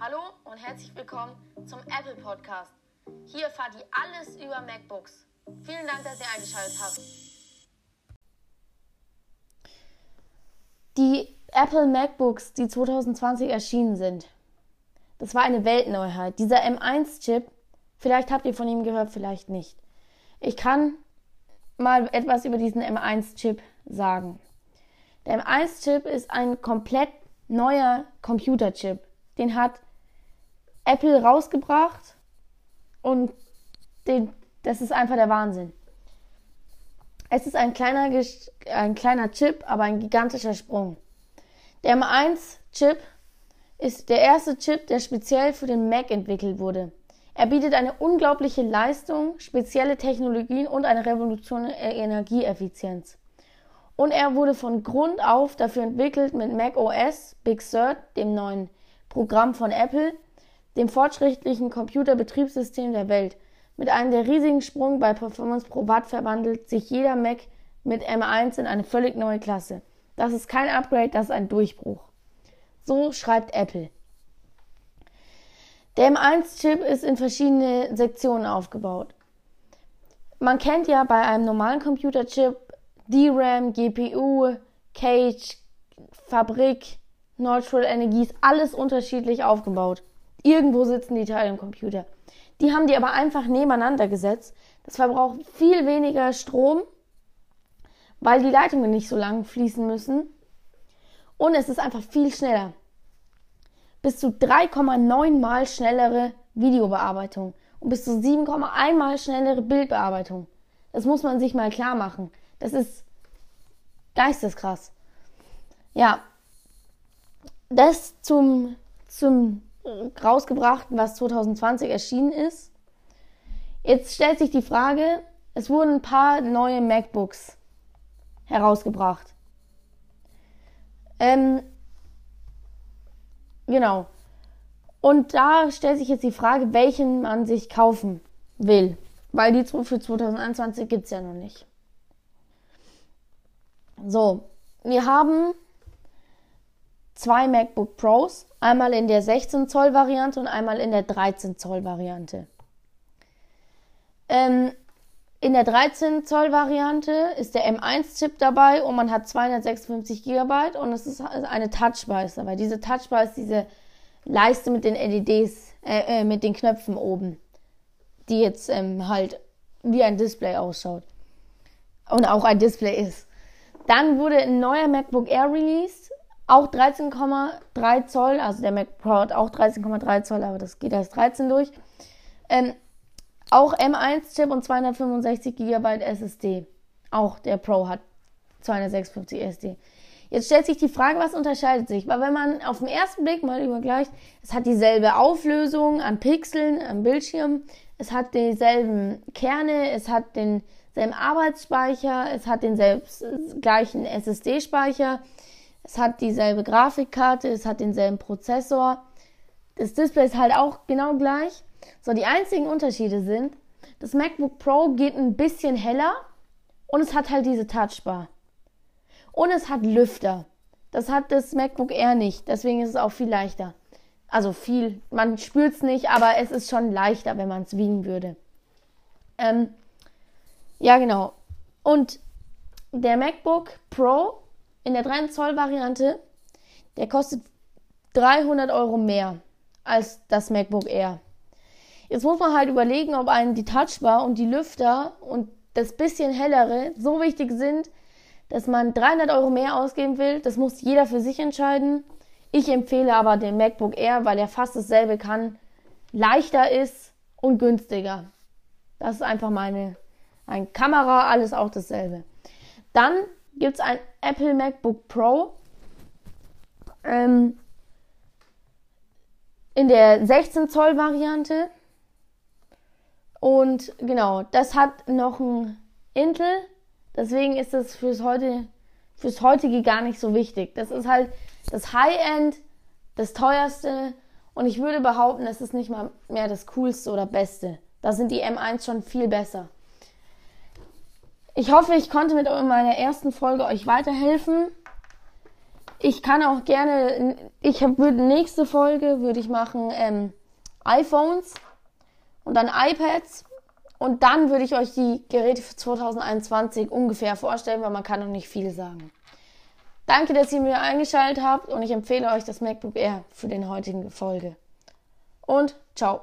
Hallo und herzlich willkommen zum Apple Podcast. Hier erfahrt ihr alles über MacBooks. Vielen Dank, dass ihr eingeschaltet habt. Die Apple MacBooks, die 2020 erschienen sind, das war eine Weltneuheit. Dieser M1-Chip, vielleicht habt ihr von ihm gehört, vielleicht nicht. Ich kann mal etwas über diesen M1-Chip sagen. Der M1-Chip ist ein komplett neuer Computerchip. Den hat Apple rausgebracht und den, das ist einfach der Wahnsinn. Es ist ein kleiner, ein kleiner Chip, aber ein gigantischer Sprung. Der M1-Chip ist der erste Chip, der speziell für den Mac entwickelt wurde. Er bietet eine unglaubliche Leistung, spezielle Technologien und eine Revolution in Energieeffizienz. Und er wurde von Grund auf dafür entwickelt mit Mac OS Big Sur, dem neuen Programm von Apple, dem fortschrittlichen Computerbetriebssystem der Welt. Mit einem der riesigen Sprung bei Performance pro Watt verwandelt sich jeder Mac mit M1 in eine völlig neue Klasse. Das ist kein Upgrade, das ist ein Durchbruch. So schreibt Apple. Der M1-Chip ist in verschiedene Sektionen aufgebaut. Man kennt ja bei einem normalen Computerchip DRAM, GPU, Cage, Fabrik, Neutral Energies, alles unterschiedlich aufgebaut. Irgendwo sitzen die Teile im Computer. Die haben die aber einfach nebeneinander gesetzt. Das verbraucht viel weniger Strom, weil die Leitungen nicht so lang fließen müssen. Und es ist einfach viel schneller bis zu 3,9 mal schnellere Videobearbeitung und bis zu 7,1 mal schnellere Bildbearbeitung. Das muss man sich mal klar machen. Das ist geisteskrass. Ja, das zum, zum rausgebrachten, was 2020 erschienen ist. Jetzt stellt sich die Frage, es wurden ein paar neue MacBooks herausgebracht. Ähm, Genau. Und da stellt sich jetzt die Frage, welchen man sich kaufen will. Weil die für 2021 gibt es ja noch nicht. So, wir haben zwei MacBook Pros. Einmal in der 16 Zoll Variante und einmal in der 13 Zoll Variante. Ähm, in der 13 Zoll Variante ist der M1-Chip dabei und man hat 256 GB und es ist eine Touchbar ist dabei. Diese Touchbar ist diese Leiste mit den LEDs, äh, äh, mit den Knöpfen oben, die jetzt ähm, halt wie ein Display ausschaut und auch ein Display ist. Dann wurde ein neuer MacBook Air released, auch 13,3 Zoll, also der Mac Pro hat auch 13,3 Zoll, aber das geht als 13 durch. Ähm, auch M1-Chip und 265 GB SSD. Auch der Pro hat 256 SSD. Jetzt stellt sich die Frage, was unterscheidet sich? Weil wenn man auf den ersten Blick mal übergleicht, es hat dieselbe Auflösung an Pixeln am Bildschirm, es hat dieselben Kerne, es hat denselben Arbeitsspeicher, es hat den selbst, gleichen SSD-Speicher, es hat dieselbe Grafikkarte, es hat denselben Prozessor. Das Display ist halt auch genau gleich. So, die einzigen Unterschiede sind, das MacBook Pro geht ein bisschen heller und es hat halt diese Touchbar. Und es hat Lüfter. Das hat das MacBook Air nicht. Deswegen ist es auch viel leichter. Also viel, man spürt es nicht, aber es ist schon leichter, wenn man es wiegen würde. Ähm, ja, genau. Und der MacBook Pro in der 3 Zoll Variante, der kostet 300 Euro mehr als das MacBook Air. Jetzt muss man halt überlegen, ob einen die Touchbar und die Lüfter und das bisschen hellere so wichtig sind, dass man 300 Euro mehr ausgeben will. Das muss jeder für sich entscheiden. Ich empfehle aber den MacBook Air, weil er fast dasselbe kann, leichter ist und günstiger. Das ist einfach meine ein Kamera, alles auch dasselbe. Dann gibt es ein Apple MacBook Pro. Ähm, in der 16 Zoll Variante. Und genau, das hat noch ein Intel. Deswegen ist das fürs heute, fürs heutige gar nicht so wichtig. Das ist halt das High-End, das teuerste. Und ich würde behaupten, es ist nicht mal mehr das coolste oder beste. Da sind die M1 schon viel besser. Ich hoffe, ich konnte mit meiner ersten Folge euch weiterhelfen. ich kann auch gerne, ich habe nächste Folge würde ich machen ähm, iPhones und dann iPads und dann würde ich euch die Geräte für 2021 ungefähr vorstellen, weil man kann noch nicht viel sagen. Danke, dass ihr mir eingeschaltet habt und ich empfehle euch das MacBook Air für den heutigen Folge. Und ciao.